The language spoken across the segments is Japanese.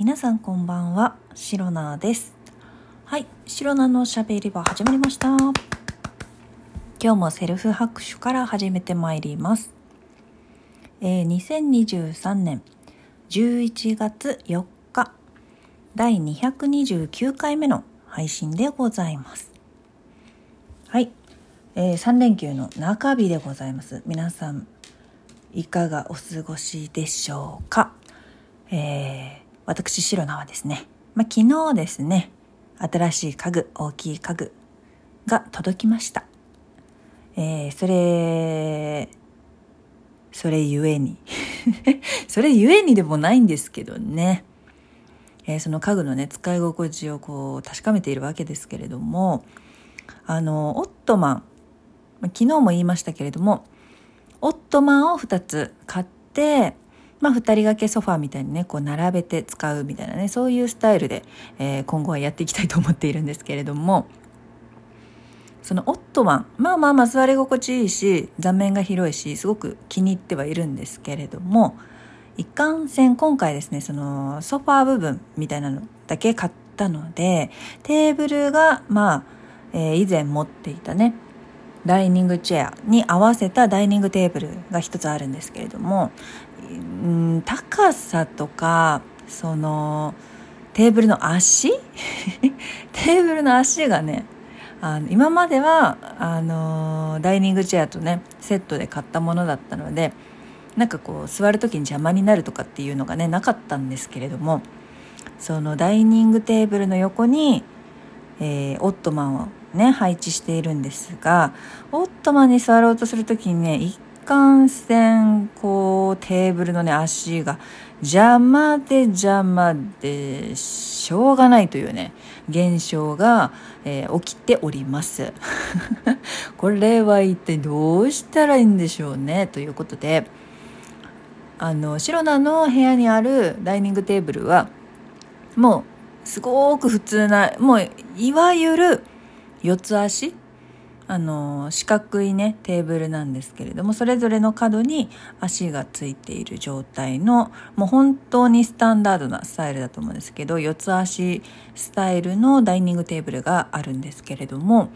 皆さんこんばんは、シロナです。はい、シロナのしゃべり場始まりました。今日もセルフ拍手から始めてまいります。えー、2023年11月4日、第229回目の配信でございます。はい、えー、3連休の中日でございます。皆さん、いかがお過ごしでしょうか？えー、私、シロナはですね、まあ、昨日ですね、新しい家具、大きい家具が届きました。えー、それ、それゆえに。それゆえにでもないんですけどね。えー、その家具のね、使い心地をこう確かめているわけですけれども、あの、オットマン、昨日も言いましたけれども、オットマンを2つ買って、まあ、2人掛けソファーみたいにねこう並べて使うみたいなねそういうスタイルで、えー、今後はやっていきたいと思っているんですけれどもそのオットマンまあまあまあ座り心地いいし座面が広いしすごく気に入ってはいるんですけれども一貫線今回ですねそのソファー部分みたいなのだけ買ったのでテーブルがまあ、えー、以前持っていたねダイニングチェアに合わせたダイニングテーブルが一つあるんですけれども、うん、高さとかそのテーブルの足？テーブルの足がねあの今まではあのダイニングチェアとねセットで買ったものだったのでなんかこう座る時に邪魔になるとかっていうのがねなかったんですけれどもそのダイニングテーブルの横に、えー、オットマンをね、配置しているんですが、オットマンに座ろうとするときにね、一貫線、こう、テーブルのね、足が邪魔で邪魔で、しょうがないというね、現象が、えー、起きております。これは一体どうしたらいいんでしょうね、ということで、あの、シロナの部屋にあるダイニングテーブルは、もう、すごく普通な、もう、いわゆる、四つ足あの四角いねテーブルなんですけれどもそれぞれの角に足がついている状態のもう本当にスタンダードなスタイルだと思うんですけど四つ足スタイルのダイニングテーブルがあるんですけれども、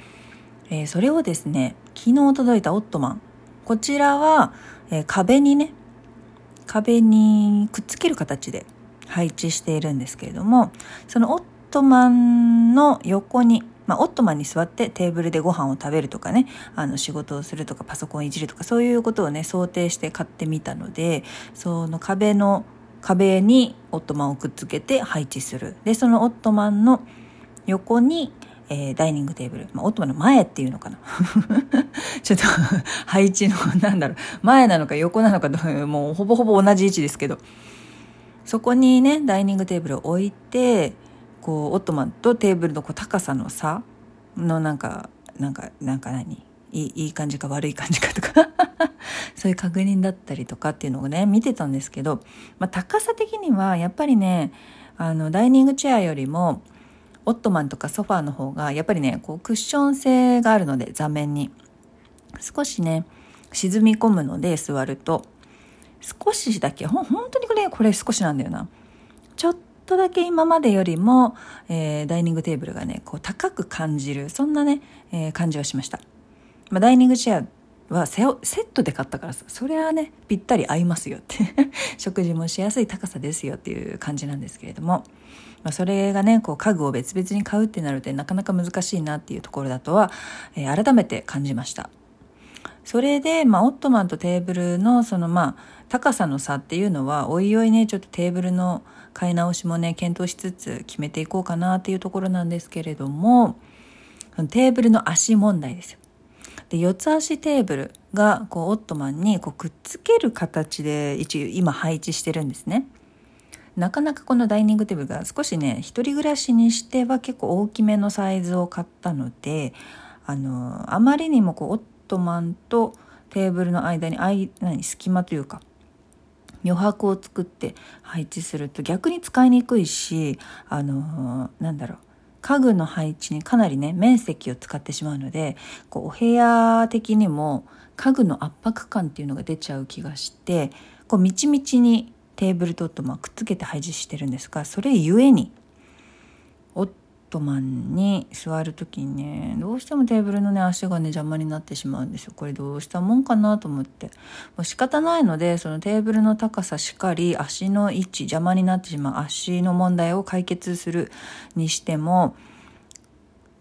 えー、それをですね昨日届いたオットマン。こちらは、えー、壁にね壁にくっつける形で配置しているんですけれどもそのオットマンの横にまあ、オットマンに座ってテーブルでご飯を食べるとかね、あの仕事をするとかパソコンいじるとかそういうことをね、想定して買ってみたので、その壁の、壁にオットマンをくっつけて配置する。で、そのオットマンの横に、えー、ダイニングテーブル。まあ、オットマンの前っていうのかな。ちょっと配置の、なんだろう、前なのか横なのか、もうほぼほぼ同じ位置ですけど、そこにね、ダイニングテーブルを置いて、こうオットマンとテーブルのこう高さの差のなんかなんかなんか何？いいいい感じか悪い感じかとか。そういう確認だったりとかっていうのをね見てたんですけど、まあ、高さ的にはやっぱりねあのダイニングチェアよりもオットマンとかソファーの方がやっぱりねこうクッション性があるので座面に。少しね沈み込むので座ると。少しだけ。ほ本当にこれこれ少しなんだよな。ちょっっとだけ今までよりも、えー、ダイニングテーブルがね、こう高く感じる、そんなね、えー、感じはしました。まあ、ダイニングチェアはセセットで買ったからさ、それはね、ぴったり合いますよって 食事もしやすい高さですよっていう感じなんですけれども、まあ、それがね、こう家具を別々に買うってなるとなかなか難しいなっていうところだとは、えー、改めて感じました。それで、まあ、オットマンとテーブルのそのまあ高さの差っていうのはおいおいねちょっとテーブルの買い直しもね検討しつつ決めていこうかなっていうところなんですけれどもテーブルの足問題ですよ。で四つ足テーブルがこうオットマンにこうくっつける形で一応今配置してるんですね。なかなかこのダイニングテーブルが少しね一人暮らしにしては結構大きめのサイズを買ったのであのあまりにもこうトマンとテーブルの間に間何隙間というか余白を作って配置すると逆に使いにくいしあのなんだろう家具の配置にかなりね面積を使ってしまうのでこうお部屋的にも家具の圧迫感っていうのが出ちゃう気がしてこうみちみちにテーブルとオットマンくっつけて配置してるんですがそれゆえにオットマンに座る時にねどうしてもテーブルのね足がね邪魔になってしまうんですよ。これどうしたもんかなと思って。もう仕方ないのでそのテーブルの高さしっかり足の位置邪魔になってしまう足の問題を解決するにしても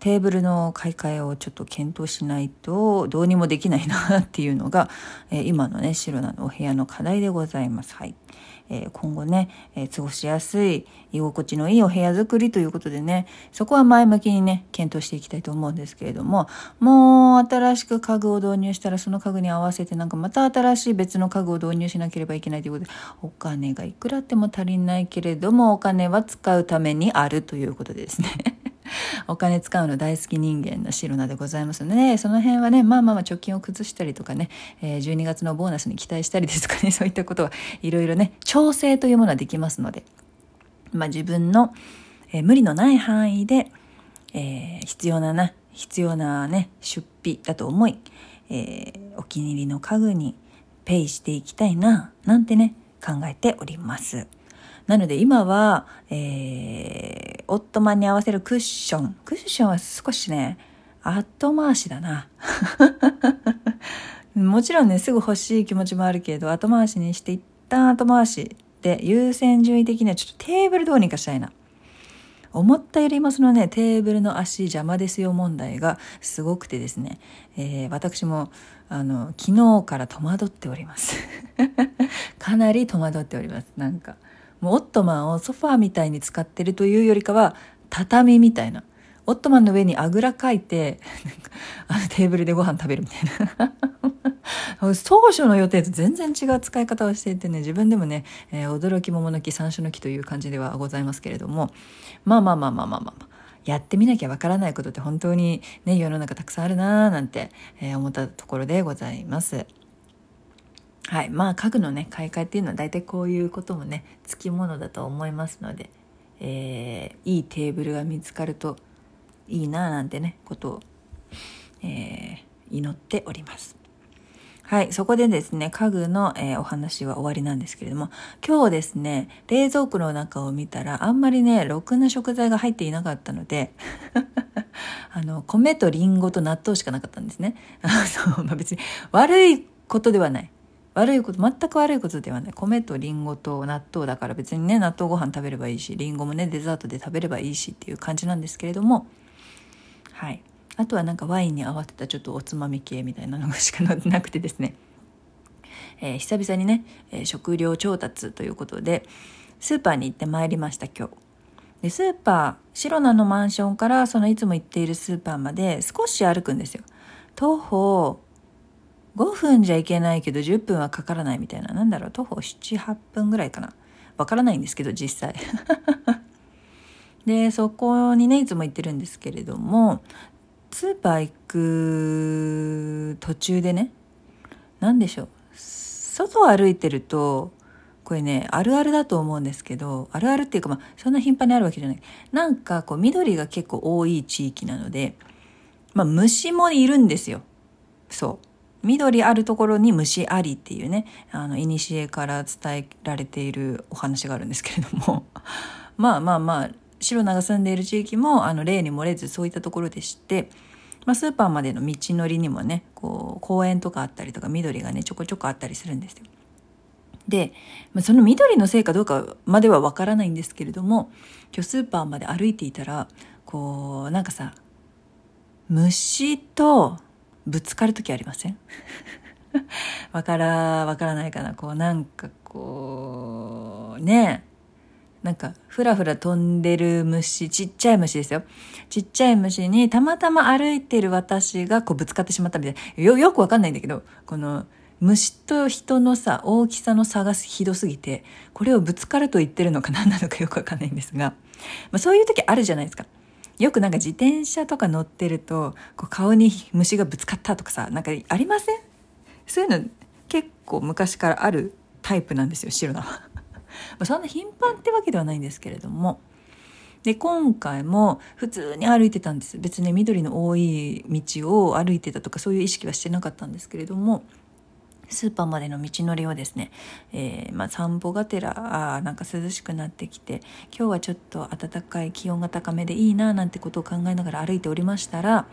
テーブルの買い替えをちょっと検討しないとどうにもできないなっていうのが、えー、今のね白なのお部屋の課題でございます。はい。えー、今後ね、え、過ごしやすい、居心地のいいお部屋作りということでね、そこは前向きにね、検討していきたいと思うんですけれども、もう新しく家具を導入したらその家具に合わせてなんかまた新しい別の家具を導入しなければいけないということで、お金がいくらあっても足りないけれども、お金は使うためにあるということですね。お金使うの大好き人間のシロナでございますので、ね、その辺はね、まあまあまあ貯金を崩したりとかね、えー、12月のボーナスに期待したりですとかね、そういったことはいろいろね、調整というものはできますので、まあ自分の、えー、無理のない範囲で、えー、必要なな、必要なね、出費だと思い、えー、お気に入りの家具にペイしていきたいな、なんてね、考えております。なので今は、えー、オットマンに合わせるクッション。クッションは少しね、後回しだな。もちろんね、すぐ欲しい気持ちもあるけど、後回しにして一旦後回しで、優先順位的にはちょっとテーブルどうにかしたいな。思ったよりもそのね、テーブルの足邪魔ですよ問題がすごくてですね、えー、私も、あの、昨日から戸惑っております。かなり戸惑っております。なんか。もうオットマンをソファーみたいに使ってるというよりかは、畳みたいな。オットマンの上にあぐらかいて、あのテーブルでご飯食べるみたいな。当初の予定と全然違う使い方をしていてね、自分でもね、えー、驚き桃の木、山椒の木という感じではございますけれども、まあまあまあまあまあまあ、まあやってみなきゃわからないことって本当にね、世の中たくさんあるなーなんて、えー、思ったところでございます。はい。まあ家具のね、買い替えっていうのは大体こういうこともね、つきものだと思いますので、えー、いいテーブルが見つかるといいななんてね、ことを、えー、祈っております。はい。そこでですね、家具の、えー、お話は終わりなんですけれども、今日ですね、冷蔵庫の中を見たら、あんまりね、ろくな食材が入っていなかったので、あの、米とリンゴと納豆しかなかったんですね。そう、まあ、別に悪いことではない。悪いこと、全く悪いことではない。米とリンゴと納豆だから別にね、納豆ご飯食べればいいし、リンゴもね、デザートで食べればいいしっていう感じなんですけれども、はい。あとはなんかワインに合わせたちょっとおつまみ系みたいなのがしかなくてですね、えー、久々にね、えー、食料調達ということで、スーパーに行ってまいりました、今日。で、スーパー、シロナのマンションからそのいつも行っているスーパーまで少し歩くんですよ。徒歩5分じゃいけないけど10分はかからないみたいな。なんだろう、徒歩7、8分ぐらいかな。わからないんですけど、実際。で、そこにね、いつも行ってるんですけれども、スーパー行く途中でね、何でしょう。外を歩いてると、これね、あるあるだと思うんですけど、あるあるっていうかまあ、そんな頻繁にあるわけじゃない。なんかこう、緑が結構多い地域なので、まあ、虫もいるんですよ。そう。緑あるところに虫ありっていうね、あの、古から伝えられているお話があるんですけれども、まあまあまあ、白名が住んでいる地域も、あの、例に漏れずそういったところでして、まあ、スーパーまでの道のりにもね、こう、公園とかあったりとか、緑がね、ちょこちょこあったりするんですよ。で、まあ、その緑のせいかどうかまではわからないんですけれども、今日スーパーまで歩いていたら、こう、なんかさ、虫とぶつかる時ありません？わから、わからないかな？こうなんかこう、ねなんか、ふらふら飛んでる虫、ちっちゃい虫ですよ。ちっちゃい虫にたまたま歩いてる私がこうぶつかってしまったみたいな。よ、よくわかんないんだけど、この、虫と人のさ、大きさの差がひどすぎて、これをぶつかると言ってるのか何なのかよくわかんないんですが、まあそういう時あるじゃないですか。よくなんか自転車とか乗ってるとこう顔に虫がぶつかったとかさなんかありません？そういうの結構昔からあるタイプなんですよ白菜は。そんな頻繁ってわけではないんですけれども。で、今回も普通に歩いてたんです。別に緑の多い道を歩いてたとかそういう意識はしてなかったんですけれども、スーパーまでの道のりをですね、えー、まあ、散歩がてらあなんか涼しくなってきて今日はちょっと暖かい気温が高めでいいななんてことを考えながら歩いておりましたら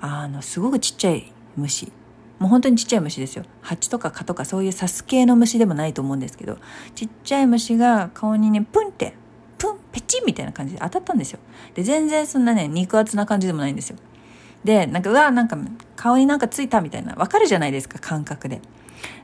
あのすごくちっちゃい虫。もう本当にちっちゃい虫ですよ。蜂とか蚊とかそういうサス系の虫でもないと思うんですけどちっちゃい虫が顔にねプンってプンペチンみたいな感じで当たったんですよ。で全然そんなね肉厚な感じでもないんですよ。でなんかうわなんか顔になんかついたみたいな。わかるじゃないですか感覚で。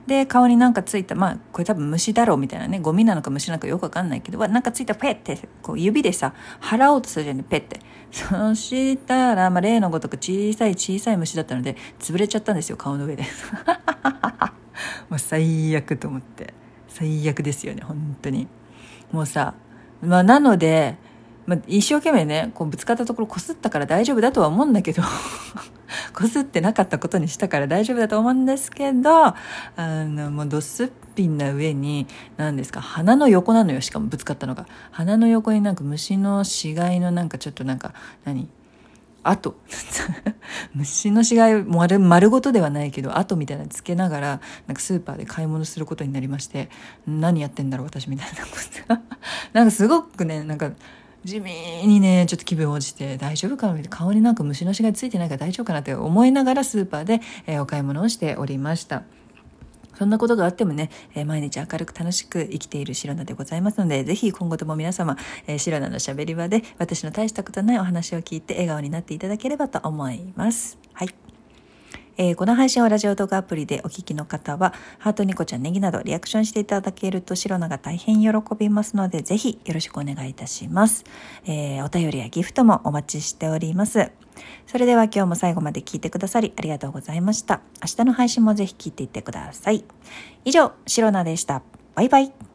で顔になんかついたまあこれ多分虫だろうみたいなね。ゴミなのか虫なのかよくわかんないけどわなんかついたペッてこう指でさ払おうとするじゃんねペッて。そしたら、まあ、例のごとく小さい小さい虫だったので潰れちゃったんですよ顔の上で。もう最悪と思って。最悪ですよね本当に。もうさまあなのでまあ、一生懸命ねこうぶつかったところこすったから大丈夫だとは思うんだけど こすってなかったことにしたから大丈夫だと思うんですけどあのもうドスッピンな上に何ですか鼻の横なのよしかもぶつかったのが。鼻の横になんか虫の死骸のなんかちょっとなんか何？あと 虫の死骸丸丸ごとではないけど跡みたいなのつけながらなんかスーパーで買い物することになりまして何やってんだろう私みたいなこと。なんかすごくねなんか地味にねちょっと気分落ちて大丈夫かな顔になんか虫の死がついてないから大丈夫かなって思いながらスーパーで、えー、お買い物をしておりましたそんなことがあってもね、えー、毎日明るく楽しく生きているシロナでございますので、ぜひ今後とも皆様、えー、シロナのしゃべり場で私の大したことないお話を聞いて笑顔になっていただければと思います。はい。えー、この配信をラジオ動画アプリでお聞きの方は、ハートニコちゃんネギなどリアクションしていただけると、シロナが大変喜びますので、ぜひよろしくお願いいたします。えー、お便りやギフトもお待ちしております。それでは今日も最後まで聞いてくださりありがとうございました。明日の配信もぜひ聞いていってください。以上、シロナでした。バイバイ。